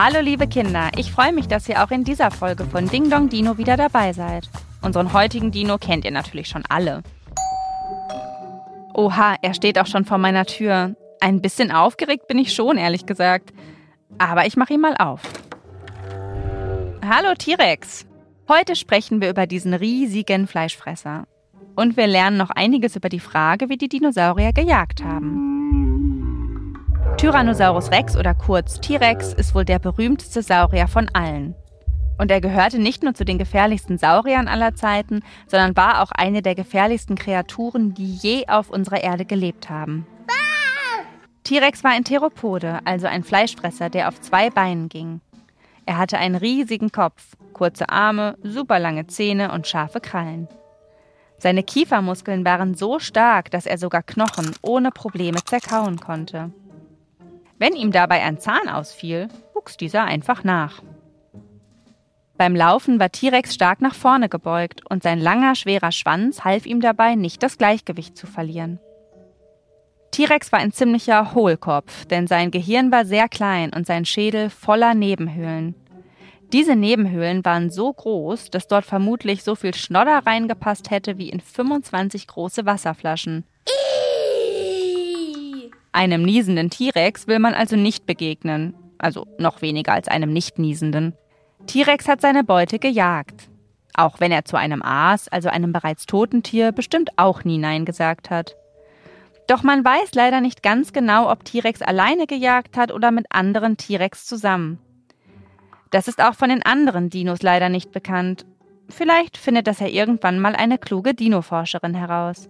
Hallo liebe Kinder, ich freue mich, dass ihr auch in dieser Folge von Ding Dong Dino wieder dabei seid. Unseren heutigen Dino kennt ihr natürlich schon alle. Oha, er steht auch schon vor meiner Tür. Ein bisschen aufgeregt bin ich schon, ehrlich gesagt. Aber ich mache ihn mal auf. Hallo T-Rex. Heute sprechen wir über diesen riesigen Fleischfresser. Und wir lernen noch einiges über die Frage, wie die Dinosaurier gejagt haben. Tyrannosaurus Rex oder kurz T-Rex ist wohl der berühmteste Saurier von allen. Und er gehörte nicht nur zu den gefährlichsten Sauriern aller Zeiten, sondern war auch eine der gefährlichsten Kreaturen, die je auf unserer Erde gelebt haben. T-Rex war ein Theropode, also ein Fleischfresser, der auf zwei Beinen ging. Er hatte einen riesigen Kopf, kurze Arme, superlange Zähne und scharfe Krallen. Seine Kiefermuskeln waren so stark, dass er sogar Knochen ohne Probleme zerkauen konnte. Wenn ihm dabei ein Zahn ausfiel, wuchs dieser einfach nach. Beim Laufen war T-Rex stark nach vorne gebeugt und sein langer, schwerer Schwanz half ihm dabei, nicht das Gleichgewicht zu verlieren. T-Rex war ein ziemlicher Hohlkopf, denn sein Gehirn war sehr klein und sein Schädel voller Nebenhöhlen. Diese Nebenhöhlen waren so groß, dass dort vermutlich so viel Schnodder reingepasst hätte wie in 25 große Wasserflaschen. Einem niesenden T-Rex will man also nicht begegnen, also noch weniger als einem nicht niesenden. T-Rex hat seine Beute gejagt. Auch wenn er zu einem Aas, also einem bereits toten Tier, bestimmt auch nie Nein gesagt hat. Doch man weiß leider nicht ganz genau, ob T-Rex alleine gejagt hat oder mit anderen T-Rex zusammen. Das ist auch von den anderen Dinos leider nicht bekannt. Vielleicht findet das ja irgendwann mal eine kluge Dino-Forscherin heraus.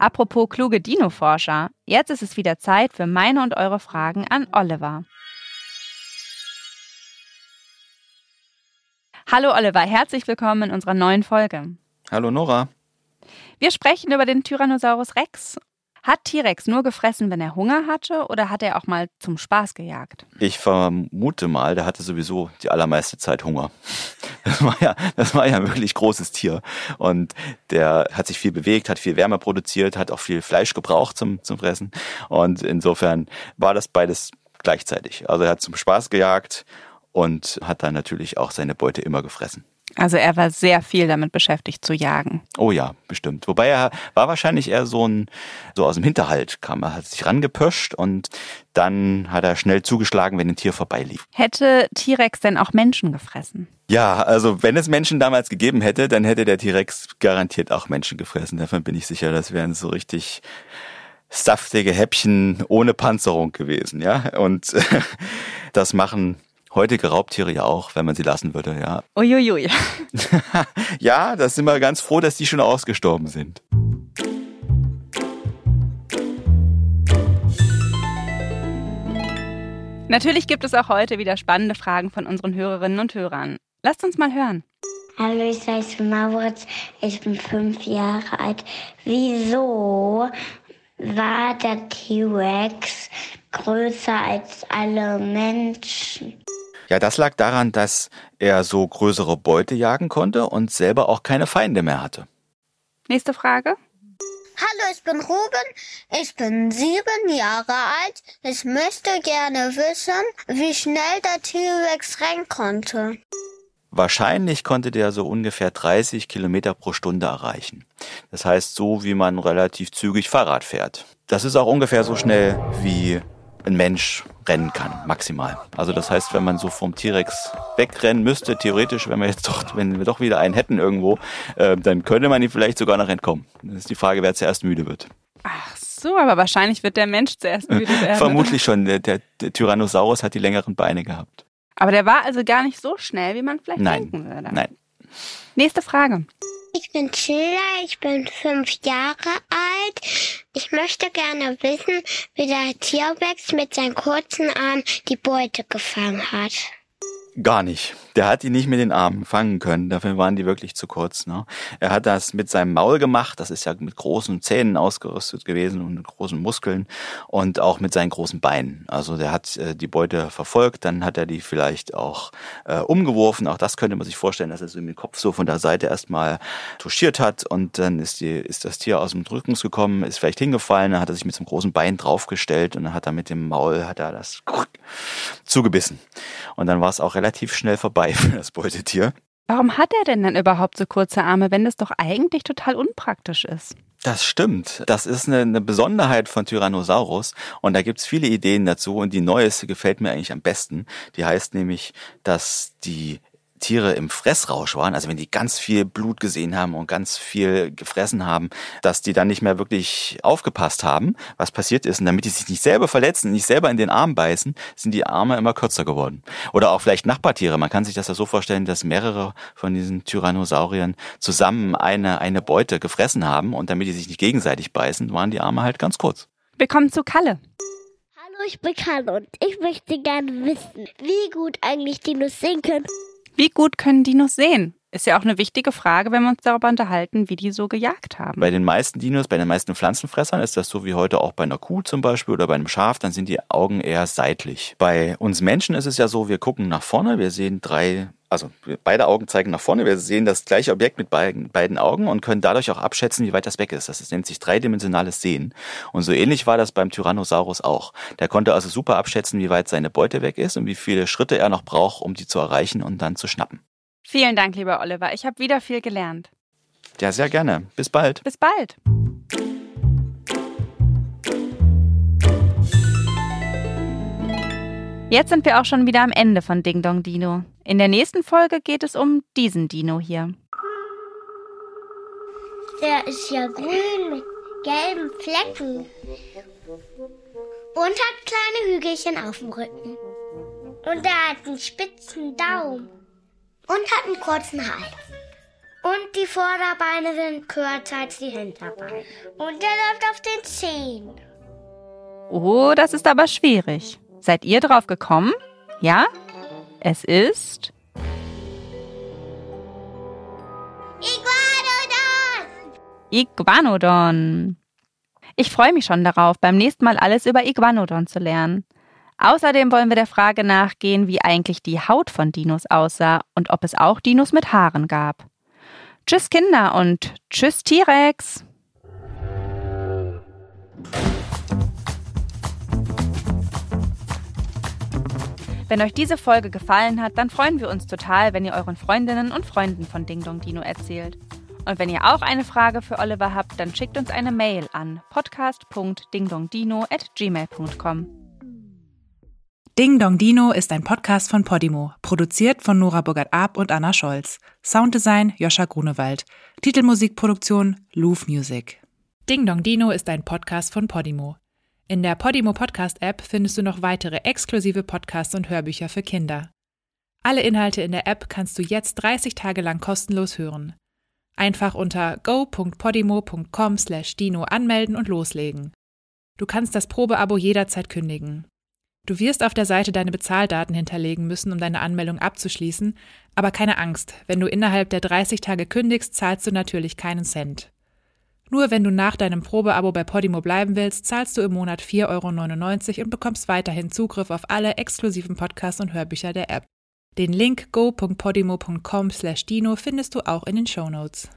Apropos kluge Dino-Forscher, jetzt ist es wieder Zeit für meine und eure Fragen an Oliver. Hallo Oliver, herzlich willkommen in unserer neuen Folge. Hallo Nora. Wir sprechen über den Tyrannosaurus Rex. Hat T-Rex nur gefressen, wenn er Hunger hatte, oder hat er auch mal zum Spaß gejagt? Ich vermute mal, der hatte sowieso die allermeiste Zeit Hunger. Das war ja, das war ja ein wirklich großes Tier. Und der hat sich viel bewegt, hat viel Wärme produziert, hat auch viel Fleisch gebraucht zum, zum Fressen. Und insofern war das beides gleichzeitig. Also er hat zum Spaß gejagt und hat dann natürlich auch seine Beute immer gefressen. Also er war sehr viel damit beschäftigt zu jagen. Oh ja, bestimmt. Wobei er war wahrscheinlich eher so ein, so aus dem Hinterhalt kam. Er hat sich rangepirscht und dann hat er schnell zugeschlagen, wenn ein Tier vorbeilief. Hätte T-Rex denn auch Menschen gefressen? Ja, also wenn es Menschen damals gegeben hätte, dann hätte der T-Rex garantiert auch Menschen gefressen. Davon bin ich sicher, das wären so richtig saftige Häppchen ohne Panzerung gewesen, ja. Und das machen heutige Raubtiere ja auch, wenn man sie lassen würde, ja. Uiuiui. ja, da sind wir ganz froh, dass die schon ausgestorben sind. Natürlich gibt es auch heute wieder spannende Fragen von unseren Hörerinnen und Hörern. Lasst uns mal hören. Hallo, ich heiße Mauritz, ich bin fünf Jahre alt. Wieso war der T-Rex größer als alle Menschen? Ja, das lag daran, dass er so größere Beute jagen konnte und selber auch keine Feinde mehr hatte. Nächste Frage. Hallo, ich bin Ruben, ich bin sieben Jahre alt. Ich möchte gerne wissen, wie schnell der T-Rex rennen konnte. Wahrscheinlich konnte der so ungefähr 30 Kilometer pro Stunde erreichen. Das heißt, so wie man relativ zügig Fahrrad fährt. Das ist auch ungefähr so schnell wie ein Mensch rennen kann, maximal. Also das heißt, wenn man so vom T-Rex wegrennen müsste, theoretisch, wenn wir jetzt doch, wenn wir doch wieder einen hätten irgendwo, äh, dann könnte man ihm vielleicht sogar noch entkommen. Das ist die Frage, wer zuerst müde wird. Ach so, aber wahrscheinlich wird der Mensch zuerst müde werden. Vermutlich schon. Der, der, der Tyrannosaurus hat die längeren Beine gehabt. Aber der war also gar nicht so schnell, wie man vielleicht Nein. denken würde. Nein. Nächste Frage. Ich bin Schiller, ich bin fünf Jahre alt. Ich möchte gerne wissen, wie der T-Rex mit seinen kurzen Armen die Beute gefangen hat. Gar nicht. Der hat die nicht mit den Armen fangen können. Dafür waren die wirklich zu kurz. Ne? Er hat das mit seinem Maul gemacht. Das ist ja mit großen Zähnen ausgerüstet gewesen und mit großen Muskeln und auch mit seinen großen Beinen. Also der hat äh, die Beute verfolgt. Dann hat er die vielleicht auch äh, umgeworfen. Auch das könnte man sich vorstellen, dass er so mit dem Kopf so von der Seite erstmal touchiert hat und dann ist, die, ist das Tier aus dem Rückens gekommen, ist vielleicht hingefallen. Dann hat er sich mit so einem großen Bein draufgestellt und dann hat er mit dem Maul hat er das zugebissen. Und dann war es auch relativ schnell vorbei für das Beutetier. Warum hat er denn dann überhaupt so kurze Arme, wenn das doch eigentlich total unpraktisch ist? Das stimmt. Das ist eine, eine Besonderheit von Tyrannosaurus und da gibt's viele Ideen dazu und die neueste gefällt mir eigentlich am besten. Die heißt nämlich, dass die Tiere im Fressrausch waren, also wenn die ganz viel Blut gesehen haben und ganz viel gefressen haben, dass die dann nicht mehr wirklich aufgepasst haben, was passiert ist. Und damit die sich nicht selber verletzen, nicht selber in den Arm beißen, sind die Arme immer kürzer geworden. Oder auch vielleicht Nachbartiere. Man kann sich das ja so vorstellen, dass mehrere von diesen Tyrannosauriern zusammen eine, eine Beute gefressen haben und damit die sich nicht gegenseitig beißen, waren die Arme halt ganz kurz. Wir kommen zu Kalle. Hallo, ich bin Karl und ich möchte gerne wissen, wie gut eigentlich Dinos sehen können. Wie gut können Dinos sehen? Ist ja auch eine wichtige Frage, wenn wir uns darüber unterhalten, wie die so gejagt haben. Bei den meisten Dinos, bei den meisten Pflanzenfressern ist das so wie heute auch bei einer Kuh zum Beispiel oder bei einem Schaf, dann sind die Augen eher seitlich. Bei uns Menschen ist es ja so, wir gucken nach vorne, wir sehen drei, also beide Augen zeigen nach vorne, wir sehen das gleiche Objekt mit beiden, beiden Augen und können dadurch auch abschätzen, wie weit das weg ist. Das nennt sich dreidimensionales Sehen. Und so ähnlich war das beim Tyrannosaurus auch. Der konnte also super abschätzen, wie weit seine Beute weg ist und wie viele Schritte er noch braucht, um die zu erreichen und dann zu schnappen. Vielen Dank, lieber Oliver. Ich habe wieder viel gelernt. Ja, sehr gerne. Bis bald. Bis bald. Jetzt sind wir auch schon wieder am Ende von Ding Dong Dino. In der nächsten Folge geht es um diesen Dino hier. Der ist ja grün mit gelben Flecken. Und hat kleine Hügelchen auf dem Rücken. Und er hat einen spitzen Daumen. Und hat einen kurzen Hals. Und die Vorderbeine sind kürzer als die Hinterbeine. Und er läuft auf den Zehen. Oh, das ist aber schwierig. Seid ihr drauf gekommen? Ja? Es ist Iguanodon! Iguanodon. Ich freue mich schon darauf, beim nächsten Mal alles über Iguanodon zu lernen. Außerdem wollen wir der Frage nachgehen, wie eigentlich die Haut von Dinos aussah und ob es auch Dinos mit Haaren gab. Tschüss Kinder und tschüss T-Rex. Wenn euch diese Folge gefallen hat, dann freuen wir uns total, wenn ihr euren Freundinnen und Freunden von Ding Dong Dino erzählt. Und wenn ihr auch eine Frage für Oliver habt, dann schickt uns eine Mail an podcast.dingdongdino@gmail.com. Ding Dong Dino ist ein Podcast von Podimo, produziert von Nora Burgert-Ab und Anna Scholz. Sounddesign Joscha Grunewald. Titelmusikproduktion Louvre Music. Ding Dong Dino ist ein Podcast von Podimo. In der Podimo Podcast App findest du noch weitere exklusive Podcasts und Hörbücher für Kinder. Alle Inhalte in der App kannst du jetzt 30 Tage lang kostenlos hören. Einfach unter go.podimo.com/dino anmelden und loslegen. Du kannst das Probeabo jederzeit kündigen. Du wirst auf der Seite deine Bezahldaten hinterlegen müssen, um deine Anmeldung abzuschließen, aber keine Angst, wenn du innerhalb der 30 Tage kündigst, zahlst du natürlich keinen Cent. Nur wenn du nach deinem Probeabo bei Podimo bleiben willst, zahlst du im Monat 4,99 Euro und bekommst weiterhin Zugriff auf alle exklusiven Podcasts und Hörbücher der App. Den Link go.podimo.com/dino findest du auch in den Shownotes.